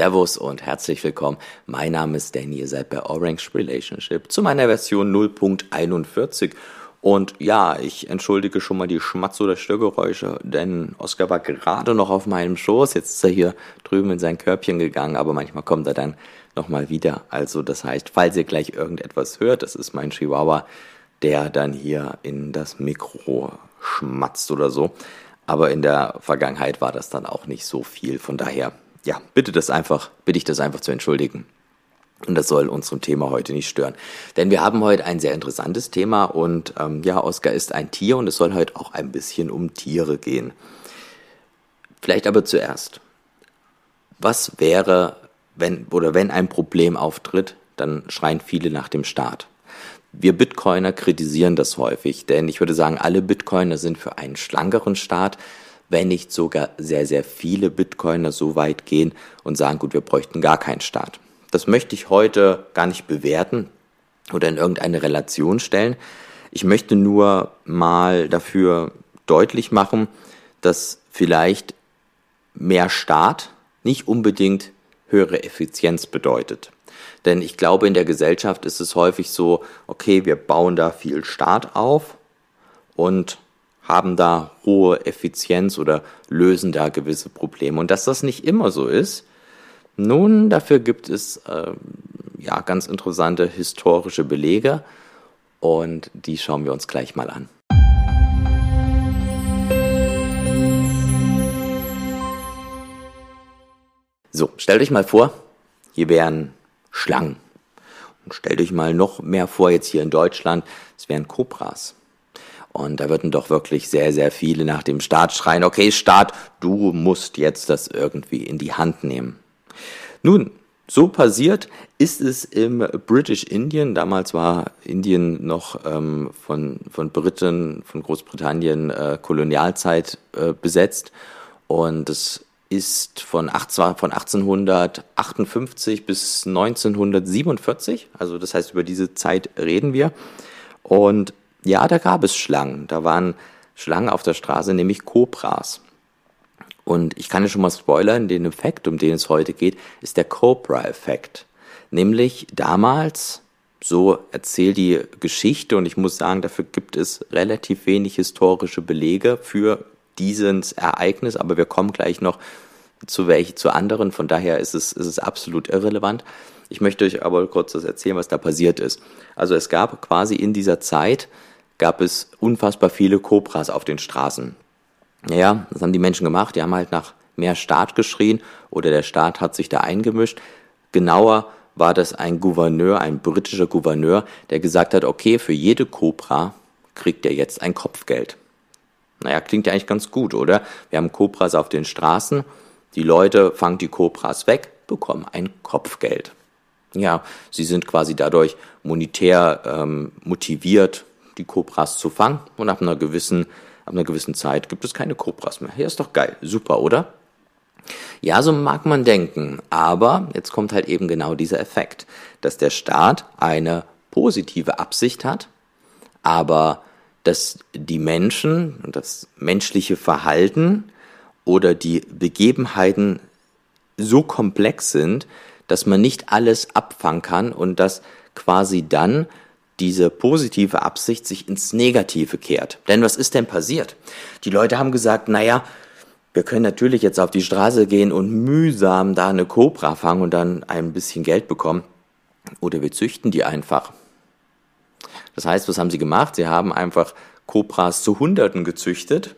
Servus und herzlich willkommen. Mein Name ist Danny, ihr seid bei Orange Relationship zu meiner Version 0.41. Und ja, ich entschuldige schon mal die Schmatz- oder Störgeräusche, denn Oskar war gerade noch auf meinem Schoß. Jetzt ist er hier drüben in sein Körbchen gegangen, aber manchmal kommt er dann nochmal wieder. Also das heißt, falls ihr gleich irgendetwas hört, das ist mein Chihuahua, der dann hier in das Mikro schmatzt oder so. Aber in der Vergangenheit war das dann auch nicht so viel. Von daher ja, bitte das einfach, bitte ich das einfach zu entschuldigen. Und das soll unserem Thema heute nicht stören. Denn wir haben heute ein sehr interessantes Thema und ähm, ja, Oskar ist ein Tier und es soll heute auch ein bisschen um Tiere gehen. Vielleicht aber zuerst. Was wäre, wenn oder wenn ein Problem auftritt, dann schreien viele nach dem Staat. Wir Bitcoiner kritisieren das häufig, denn ich würde sagen, alle Bitcoiner sind für einen schlankeren Staat, wenn nicht sogar sehr, sehr viele Bitcoiner so weit gehen und sagen, gut, wir bräuchten gar keinen Staat. Das möchte ich heute gar nicht bewerten oder in irgendeine Relation stellen. Ich möchte nur mal dafür deutlich machen, dass vielleicht mehr Staat nicht unbedingt höhere Effizienz bedeutet. Denn ich glaube, in der Gesellschaft ist es häufig so, okay, wir bauen da viel Staat auf und haben da hohe Effizienz oder lösen da gewisse Probleme. Und dass das nicht immer so ist, nun, dafür gibt es äh, ja ganz interessante historische Belege und die schauen wir uns gleich mal an. So, stellt euch mal vor, hier wären Schlangen. Und stellt euch mal noch mehr vor, jetzt hier in Deutschland, es wären Kobras. Und da würden doch wirklich sehr, sehr viele nach dem Staat schreien, okay, Staat, du musst jetzt das irgendwie in die Hand nehmen. Nun, so passiert ist es im British Indian. Damals war Indien noch ähm, von, von Briten, von Großbritannien äh, Kolonialzeit äh, besetzt. Und es ist von, acht, von 1858 bis 1947, also das heißt, über diese Zeit reden wir. Und ja, da gab es Schlangen. Da waren Schlangen auf der Straße, nämlich Kobras. Und ich kann ja schon mal spoilern, den Effekt, um den es heute geht, ist der Cobra-Effekt. Nämlich damals, so erzählt die Geschichte, und ich muss sagen, dafür gibt es relativ wenig historische Belege für dieses Ereignis, aber wir kommen gleich noch zu welche, zu anderen, von daher ist es, ist es absolut irrelevant. Ich möchte euch aber kurz das erzählen, was da passiert ist. Also es gab quasi in dieser Zeit gab es unfassbar viele Cobras auf den Straßen. Ja, das haben die Menschen gemacht, die haben halt nach mehr Staat geschrien oder der Staat hat sich da eingemischt. Genauer war das ein Gouverneur, ein britischer Gouverneur, der gesagt hat, okay, für jede Cobra kriegt er jetzt ein Kopfgeld. Naja, klingt ja eigentlich ganz gut, oder? Wir haben Cobras auf den Straßen, die Leute fangen die Cobras weg, bekommen ein Kopfgeld. Ja, sie sind quasi dadurch monetär ähm, motiviert, die Cobras zu fangen und ab einer gewissen, ab einer gewissen Zeit gibt es keine Cobras mehr. Ja, ist doch geil. Super, oder? Ja, so mag man denken, aber jetzt kommt halt eben genau dieser Effekt, dass der Staat eine positive Absicht hat, aber dass die Menschen und das menschliche Verhalten oder die Begebenheiten so komplex sind, dass man nicht alles abfangen kann und dass quasi dann diese positive Absicht sich ins Negative kehrt. Denn was ist denn passiert? Die Leute haben gesagt, naja, wir können natürlich jetzt auf die Straße gehen und mühsam da eine Cobra fangen und dann ein bisschen Geld bekommen. Oder wir züchten die einfach. Das heißt, was haben sie gemacht? Sie haben einfach Cobras zu Hunderten gezüchtet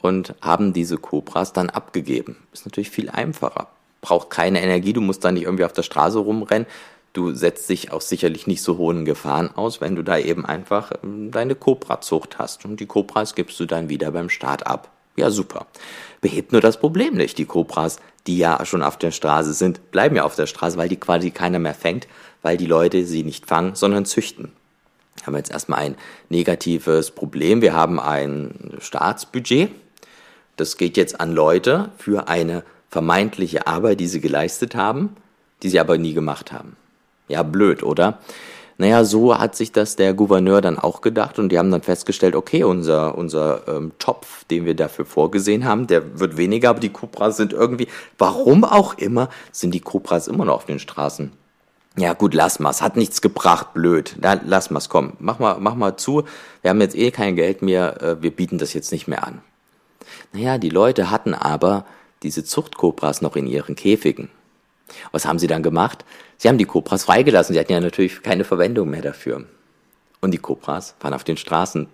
und haben diese Cobras dann abgegeben. Ist natürlich viel einfacher. Braucht keine Energie, du musst da nicht irgendwie auf der Straße rumrennen, du setzt dich auch sicherlich nicht so hohen Gefahren aus, wenn du da eben einfach ähm, deine Cobra-Zucht hast. Und die Cobras gibst du dann wieder beim Start ab. Ja, super. Behebt nur das Problem nicht. Die Cobras, die ja schon auf der Straße sind, bleiben ja auf der Straße, weil die quasi keiner mehr fängt, weil die Leute sie nicht fangen, sondern züchten. Wir haben jetzt erstmal ein negatives Problem. Wir haben ein Staatsbudget. Das geht jetzt an Leute für eine vermeintliche Arbeit, die sie geleistet haben, die sie aber nie gemacht haben. Ja, blöd, oder? Naja, so hat sich das der Gouverneur dann auch gedacht und die haben dann festgestellt, okay, unser, unser ähm, Topf, den wir dafür vorgesehen haben, der wird weniger, aber die Cobras sind irgendwie, warum auch immer, sind die Cobras immer noch auf den Straßen. Ja gut, lass mal's, hat nichts gebracht, blöd. Na, lass mal's, komm, mach mal, mach mal zu. Wir haben jetzt eh kein Geld mehr, äh, wir bieten das jetzt nicht mehr an. Naja, die Leute hatten aber diese Zuchtkobras noch in ihren Käfigen. Was haben sie dann gemacht? Sie haben die Kobras freigelassen. Sie hatten ja natürlich keine Verwendung mehr dafür. Und die Kobras waren auf den Straßen.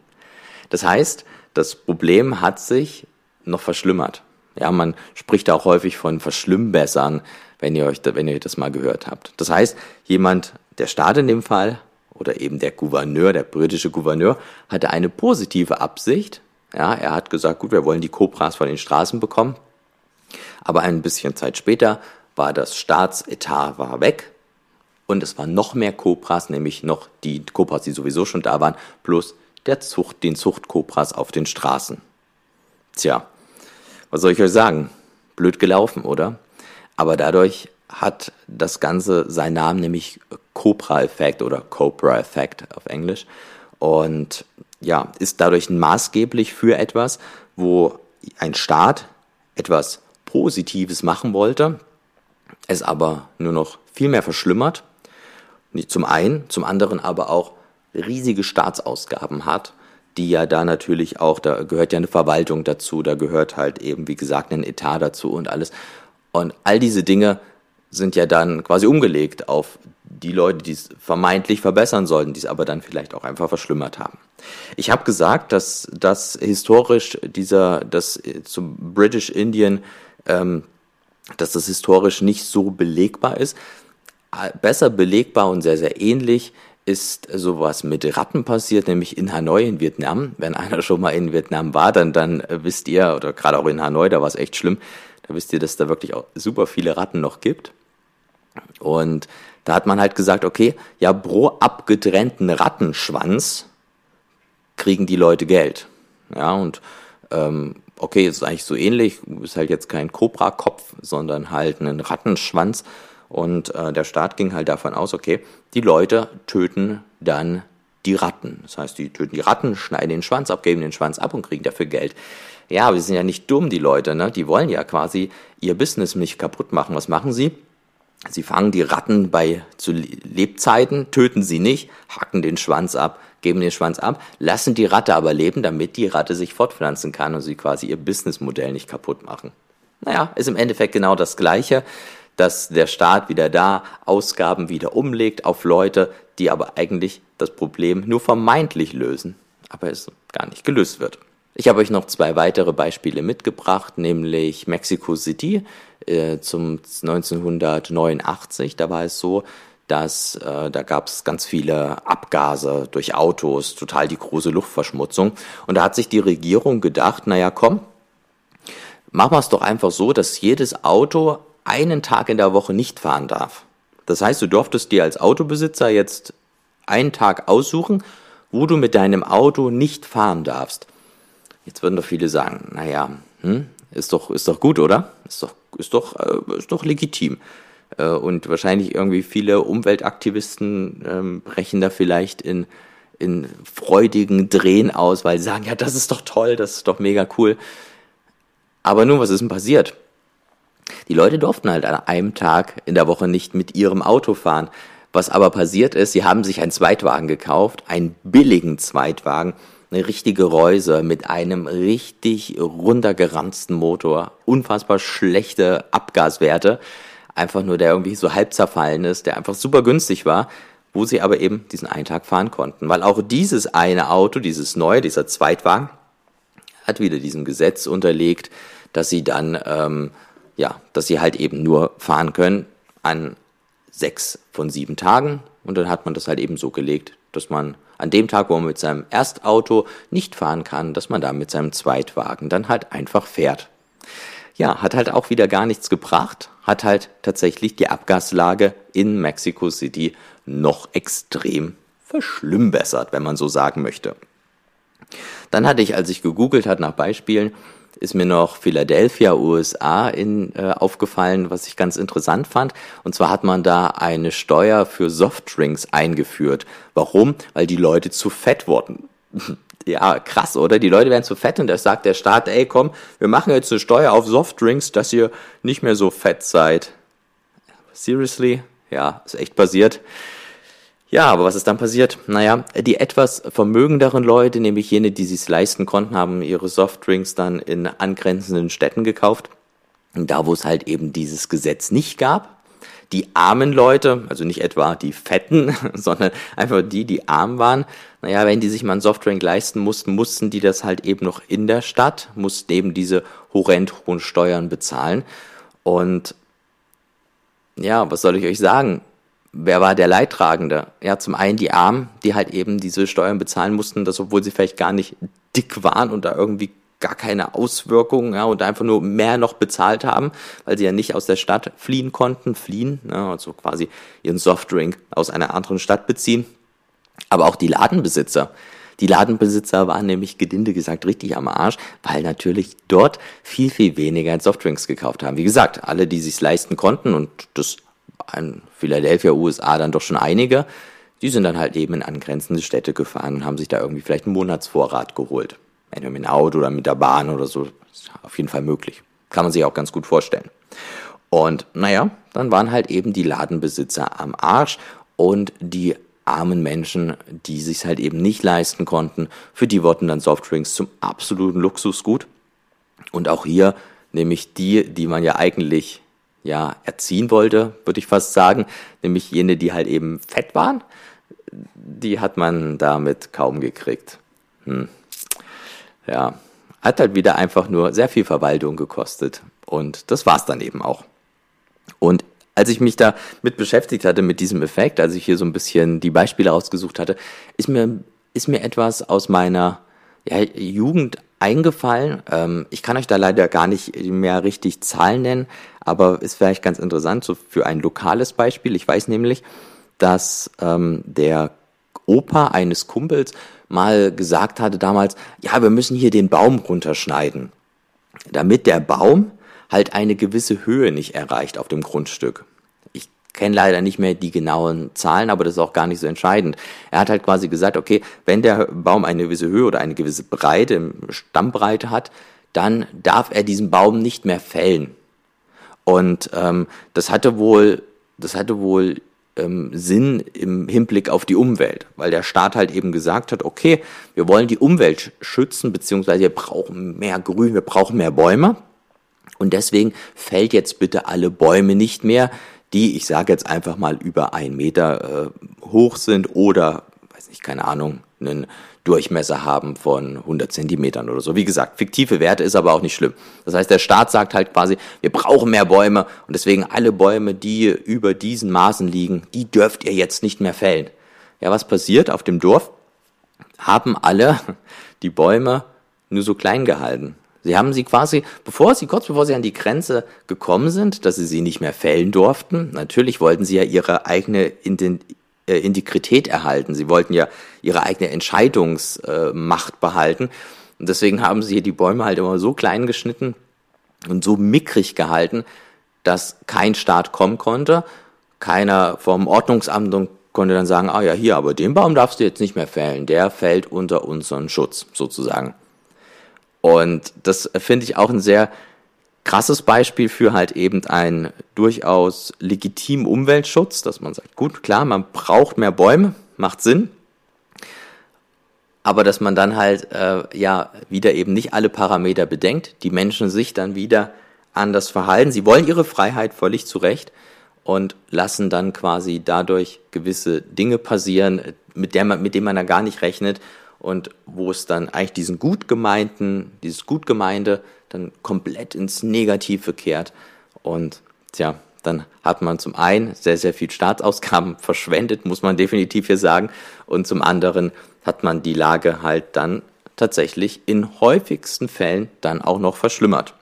Das heißt, das Problem hat sich noch verschlimmert. Ja, man spricht auch häufig von Verschlimmbessern, wenn ihr euch, wenn ihr das mal gehört habt. Das heißt, jemand, der Staat in dem Fall, oder eben der Gouverneur, der britische Gouverneur, hatte eine positive Absicht. Ja, er hat gesagt, gut, wir wollen die Kobras von den Straßen bekommen. Aber ein bisschen Zeit später war das Staatsetat war weg und es waren noch mehr Kobras, nämlich noch die Kobras, die sowieso schon da waren, plus der Zucht, den Zuchtkobras auf den Straßen. Tja, was soll ich euch sagen? Blöd gelaufen, oder? Aber dadurch hat das Ganze seinen Namen, nämlich Cobra-Effekt oder Cobra-Effekt auf Englisch. Und ja, ist dadurch maßgeblich für etwas, wo ein Staat etwas Positives machen wollte, es aber nur noch viel mehr verschlimmert. Zum einen, zum anderen aber auch riesige Staatsausgaben hat, die ja da natürlich auch, da gehört ja eine Verwaltung dazu, da gehört halt eben, wie gesagt, ein Etat dazu und alles. Und all diese Dinge sind ja dann quasi umgelegt auf die Leute, die es vermeintlich verbessern sollten, die es aber dann vielleicht auch einfach verschlimmert haben. Ich habe gesagt, dass das historisch dieser, das zum British Indian ähm, dass das historisch nicht so belegbar ist. Besser belegbar und sehr, sehr ähnlich ist sowas mit Ratten passiert, nämlich in Hanoi in Vietnam. Wenn einer schon mal in Vietnam war, dann, dann äh, wisst ihr, oder gerade auch in Hanoi, da war es echt schlimm, da wisst ihr, dass da wirklich auch super viele Ratten noch gibt. Und da hat man halt gesagt, okay, ja, pro abgetrennten Rattenschwanz kriegen die Leute Geld. Ja, und ähm, okay, ist eigentlich so ähnlich, ist halt jetzt kein Cobra-Kopf, sondern halt ein Rattenschwanz. Und äh, der Staat ging halt davon aus, okay, die Leute töten dann die Ratten. Das heißt, die töten die Ratten, schneiden den Schwanz ab, geben den Schwanz ab und kriegen dafür Geld. Ja, sie sind ja nicht dumm, die Leute, ne? Die wollen ja quasi ihr Business nicht kaputt machen. Was machen sie? Sie fangen die Ratten bei zu Lebzeiten, töten sie nicht, hacken den Schwanz ab, geben den Schwanz ab, lassen die Ratte aber leben, damit die Ratte sich fortpflanzen kann und sie quasi ihr Businessmodell nicht kaputt machen. Naja, ist im Endeffekt genau das Gleiche, dass der Staat wieder da Ausgaben wieder umlegt auf Leute, die aber eigentlich das Problem nur vermeintlich lösen, aber es gar nicht gelöst wird. Ich habe euch noch zwei weitere Beispiele mitgebracht, nämlich Mexico City äh, zum 1989. Da war es so, dass äh, da gab es ganz viele Abgase durch Autos, total die große Luftverschmutzung. Und da hat sich die Regierung gedacht, naja, komm, machen wir es doch einfach so, dass jedes Auto einen Tag in der Woche nicht fahren darf. Das heißt, du durftest dir als Autobesitzer jetzt einen Tag aussuchen, wo du mit deinem Auto nicht fahren darfst. Jetzt würden doch viele sagen, naja, hm, ist doch, ist doch gut, oder? Ist doch, ist doch, äh, ist doch legitim. Äh, und wahrscheinlich irgendwie viele Umweltaktivisten ähm, brechen da vielleicht in, in freudigen Drehen aus, weil sie sagen, ja, das ist doch toll, das ist doch mega cool. Aber nun, was ist denn passiert? Die Leute durften halt an einem Tag in der Woche nicht mit ihrem Auto fahren. Was aber passiert ist, sie haben sich einen Zweitwagen gekauft, einen billigen Zweitwagen, eine richtige Reuse mit einem richtig runtergeranzten Motor, unfassbar schlechte Abgaswerte einfach nur der irgendwie so halb zerfallen ist, der einfach super günstig war, wo sie aber eben diesen einen Tag fahren konnten. Weil auch dieses eine Auto, dieses neue, dieser Zweitwagen, hat wieder diesem Gesetz unterlegt, dass sie dann, ähm, ja, dass sie halt eben nur fahren können an sechs von sieben Tagen. Und dann hat man das halt eben so gelegt, dass man an dem Tag, wo man mit seinem Erstauto nicht fahren kann, dass man da mit seinem Zweitwagen dann halt einfach fährt ja, hat halt auch wieder gar nichts gebracht, hat halt tatsächlich die Abgaslage in Mexico City noch extrem verschlimmbessert, wenn man so sagen möchte. Dann hatte ich, als ich gegoogelt hat nach Beispielen, ist mir noch Philadelphia, USA in, äh, aufgefallen, was ich ganz interessant fand. Und zwar hat man da eine Steuer für Softdrinks eingeführt. Warum? Weil die Leute zu fett wurden. ja, krass, oder? Die Leute werden zu fett und da sagt der Staat, ey, komm, wir machen jetzt eine Steuer auf Softdrinks, dass ihr nicht mehr so fett seid. Seriously? Ja, ist echt passiert. Ja, aber was ist dann passiert? Naja, die etwas vermögenderen Leute, nämlich jene, die sich's leisten konnten, haben ihre Softdrinks dann in angrenzenden Städten gekauft. Da, wo es halt eben dieses Gesetz nicht gab, die armen Leute, also nicht etwa die Fetten, sondern einfach die, die arm waren, naja, wenn die sich mal einen Softdrink leisten mussten, mussten die das halt eben noch in der Stadt, mussten eben diese horrend hohen Steuern bezahlen. Und ja, was soll ich euch sagen? Wer war der Leidtragende? Ja, zum einen die Armen, die halt eben diese Steuern bezahlen mussten, das obwohl sie vielleicht gar nicht dick waren und da irgendwie gar keine Auswirkungen, ja, und einfach nur mehr noch bezahlt haben, weil sie ja nicht aus der Stadt fliehen konnten, fliehen, ja, also quasi ihren Softdrink aus einer anderen Stadt beziehen. Aber auch die Ladenbesitzer. Die Ladenbesitzer waren nämlich gelinde gesagt richtig am Arsch, weil natürlich dort viel, viel weniger Softdrinks gekauft haben. Wie gesagt, alle, die sich's leisten konnten und das an Philadelphia, USA dann doch schon einige, die sind dann halt eben in angrenzende Städte gefahren und haben sich da irgendwie vielleicht einen Monatsvorrat geholt. Entweder mit dem Auto oder mit der Bahn oder so. Ist auf jeden Fall möglich. Kann man sich auch ganz gut vorstellen. Und naja, dann waren halt eben die Ladenbesitzer am Arsch und die armen Menschen, die sich halt eben nicht leisten konnten, für die wurden dann Softdrinks zum absoluten Luxusgut. Und auch hier nämlich die, die man ja eigentlich ja, erziehen wollte, würde ich fast sagen, nämlich jene, die halt eben fett waren, die hat man damit kaum gekriegt. Hm. Ja, hat halt wieder einfach nur sehr viel Verwaltung gekostet und das war's dann eben auch. Und als ich mich da mit beschäftigt hatte mit diesem Effekt, als ich hier so ein bisschen die Beispiele ausgesucht hatte, ist mir ist mir etwas aus meiner ja, Jugend eingefallen. Ähm, ich kann euch da leider gar nicht mehr richtig Zahlen nennen, aber ist vielleicht ganz interessant, so für ein lokales Beispiel. Ich weiß nämlich, dass ähm, der Opa eines Kumpels mal gesagt hatte damals, ja, wir müssen hier den Baum runterschneiden, damit der Baum halt eine gewisse Höhe nicht erreicht auf dem Grundstück kenne leider nicht mehr die genauen Zahlen, aber das ist auch gar nicht so entscheidend. Er hat halt quasi gesagt, okay, wenn der Baum eine gewisse Höhe oder eine gewisse Breite, Stammbreite hat, dann darf er diesen Baum nicht mehr fällen. Und ähm, das hatte wohl, das hatte wohl ähm, Sinn im Hinblick auf die Umwelt, weil der Staat halt eben gesagt hat, okay, wir wollen die Umwelt schützen, beziehungsweise wir brauchen mehr Grün, wir brauchen mehr Bäume. Und deswegen fällt jetzt bitte alle Bäume nicht mehr, die, ich sage jetzt einfach mal, über ein Meter äh, hoch sind oder, weiß nicht, keine Ahnung, einen Durchmesser haben von 100 Zentimetern oder so. Wie gesagt, fiktive Werte ist aber auch nicht schlimm. Das heißt, der Staat sagt halt quasi, wir brauchen mehr Bäume und deswegen alle Bäume, die über diesen Maßen liegen, die dürft ihr jetzt nicht mehr fällen. Ja, was passiert auf dem Dorf? Haben alle die Bäume nur so klein gehalten. Sie haben sie quasi, bevor sie, kurz bevor sie an die Grenze gekommen sind, dass sie sie nicht mehr fällen durften, natürlich wollten sie ja ihre eigene äh, Integrität erhalten. Sie wollten ja ihre eigene Entscheidungsmacht behalten. Und deswegen haben sie die Bäume halt immer so klein geschnitten und so mickrig gehalten, dass kein Staat kommen konnte. Keiner vom Ordnungsamt konnte dann sagen, ah ja, hier, aber den Baum darfst du jetzt nicht mehr fällen. Der fällt unter unseren Schutz, sozusagen. Und das finde ich auch ein sehr krasses Beispiel für halt eben einen durchaus legitimen Umweltschutz, dass man sagt, gut, klar, man braucht mehr Bäume, macht Sinn, aber dass man dann halt äh, ja wieder eben nicht alle Parameter bedenkt, die Menschen sich dann wieder anders verhalten. Sie wollen ihre Freiheit völlig zurecht und lassen dann quasi dadurch gewisse Dinge passieren, mit, der man, mit denen man da gar nicht rechnet und wo es dann eigentlich diesen gut gemeinten, dieses Gutgemeinde dann komplett ins Negative kehrt und tja, dann hat man zum einen sehr, sehr viel Staatsausgaben verschwendet, muss man definitiv hier sagen, und zum anderen hat man die Lage halt dann tatsächlich in häufigsten Fällen dann auch noch verschlimmert.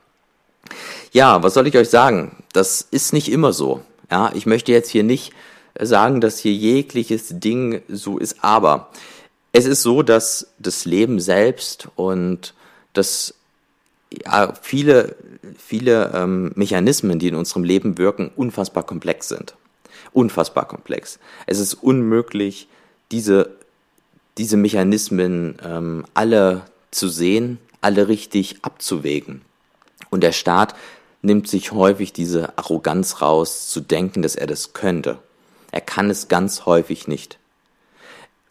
Ja, was soll ich euch sagen? Das ist nicht immer so. Ja, ich möchte jetzt hier nicht sagen, dass hier jegliches Ding so ist, aber es ist so, dass das Leben selbst und das ja, viele, viele ähm, Mechanismen, die in unserem Leben wirken, unfassbar komplex sind. Unfassbar komplex. Es ist unmöglich, diese, diese Mechanismen ähm, alle zu sehen, alle richtig abzuwägen. Und der Staat nimmt sich häufig diese Arroganz raus, zu denken, dass er das könnte. Er kann es ganz häufig nicht.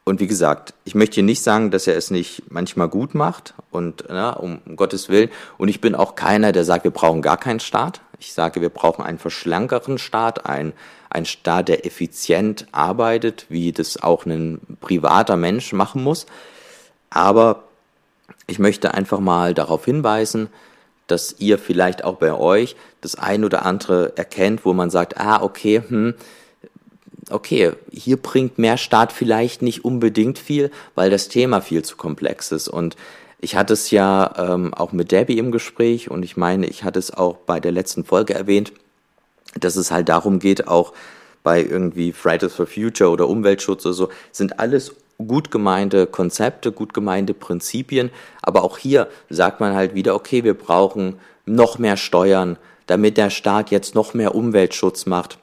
Und wie gesagt, ich möchte hier nicht sagen, dass er es nicht manchmal gut macht und na, um, um Gottes Willen. Und ich bin auch keiner, der sagt, wir brauchen gar keinen Staat. Ich sage, wir brauchen einen verschlankeren Staat, ein, ein Staat, der effizient arbeitet, wie das auch ein privater Mensch machen muss. Aber ich möchte einfach mal darauf hinweisen, dass ihr vielleicht auch bei euch das ein oder andere erkennt, wo man sagt, ah, okay, hm, okay, hier bringt mehr Staat vielleicht nicht unbedingt viel, weil das Thema viel zu komplex ist. Und ich hatte es ja ähm, auch mit Debbie im Gespräch und ich meine, ich hatte es auch bei der letzten Folge erwähnt, dass es halt darum geht, auch bei irgendwie Fridays for Future oder Umweltschutz oder so, sind alles gut gemeinte Konzepte, gut gemeinte Prinzipien, aber auch hier sagt man halt wieder, okay, wir brauchen noch mehr Steuern, damit der Staat jetzt noch mehr Umweltschutz macht.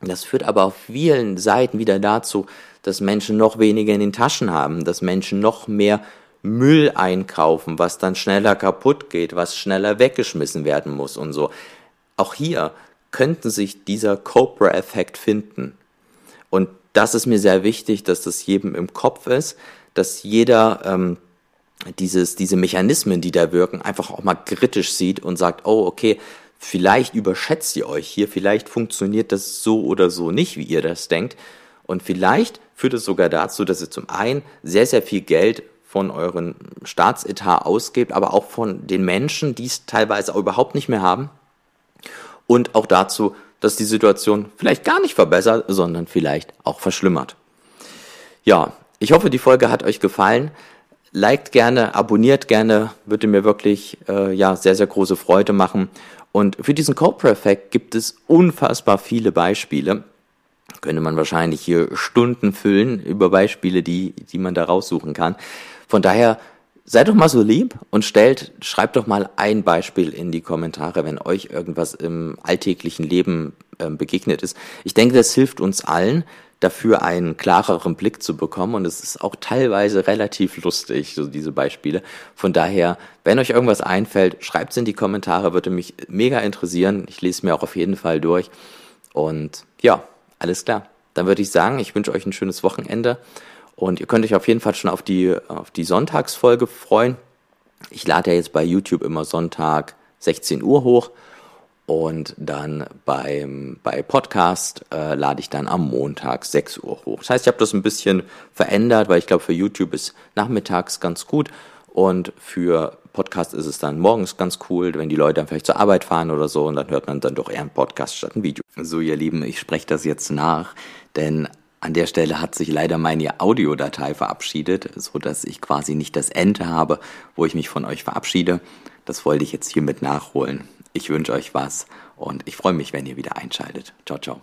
Das führt aber auf vielen Seiten wieder dazu, dass Menschen noch weniger in den Taschen haben, dass Menschen noch mehr Müll einkaufen, was dann schneller kaputt geht, was schneller weggeschmissen werden muss und so. Auch hier könnte sich dieser Cobra-Effekt finden. Und das ist mir sehr wichtig, dass das jedem im Kopf ist, dass jeder ähm, dieses, diese Mechanismen, die da wirken, einfach auch mal kritisch sieht und sagt, oh, okay, vielleicht überschätzt ihr euch hier, vielleicht funktioniert das so oder so nicht, wie ihr das denkt. Und vielleicht führt es sogar dazu, dass ihr zum einen sehr, sehr viel Geld von euren Staatsetat ausgebt, aber auch von den Menschen, die es teilweise auch überhaupt nicht mehr haben. Und auch dazu, dass die Situation vielleicht gar nicht verbessert, sondern vielleicht auch verschlimmert. Ja, ich hoffe, die Folge hat euch gefallen. Liked gerne, abonniert gerne, würde mir wirklich äh, ja sehr sehr große Freude machen. Und für diesen Cobra-Effekt gibt es unfassbar viele Beispiele. Könnte man wahrscheinlich hier Stunden füllen über Beispiele, die die man da raussuchen kann. Von daher seid doch mal so lieb und stellt, schreibt doch mal ein Beispiel in die Kommentare, wenn euch irgendwas im alltäglichen Leben äh, begegnet ist. Ich denke, das hilft uns allen, dafür einen klareren Blick zu bekommen und es ist auch teilweise relativ lustig, so diese Beispiele. Von daher, wenn euch irgendwas einfällt, schreibt es in die Kommentare, würde mich mega interessieren. Ich lese mir auch auf jeden Fall durch und ja, alles klar. Dann würde ich sagen, ich wünsche euch ein schönes Wochenende und ihr könnt euch auf jeden Fall schon auf die, auf die Sonntagsfolge freuen. Ich lade ja jetzt bei YouTube immer Sonntag 16 Uhr hoch. Und dann beim, bei Podcast äh, lade ich dann am Montag 6 Uhr hoch. Das heißt, ich habe das ein bisschen verändert, weil ich glaube, für YouTube ist nachmittags ganz gut. Und für Podcast ist es dann morgens ganz cool, wenn die Leute dann vielleicht zur Arbeit fahren oder so und dann hört man dann doch eher einen Podcast statt ein Video. So, ihr Lieben, ich spreche das jetzt nach, denn an der Stelle hat sich leider meine Audiodatei verabschiedet, so dass ich quasi nicht das Ende habe, wo ich mich von euch verabschiede. Das wollte ich jetzt hiermit nachholen. Ich wünsche euch was und ich freue mich, wenn ihr wieder einschaltet. Ciao, ciao.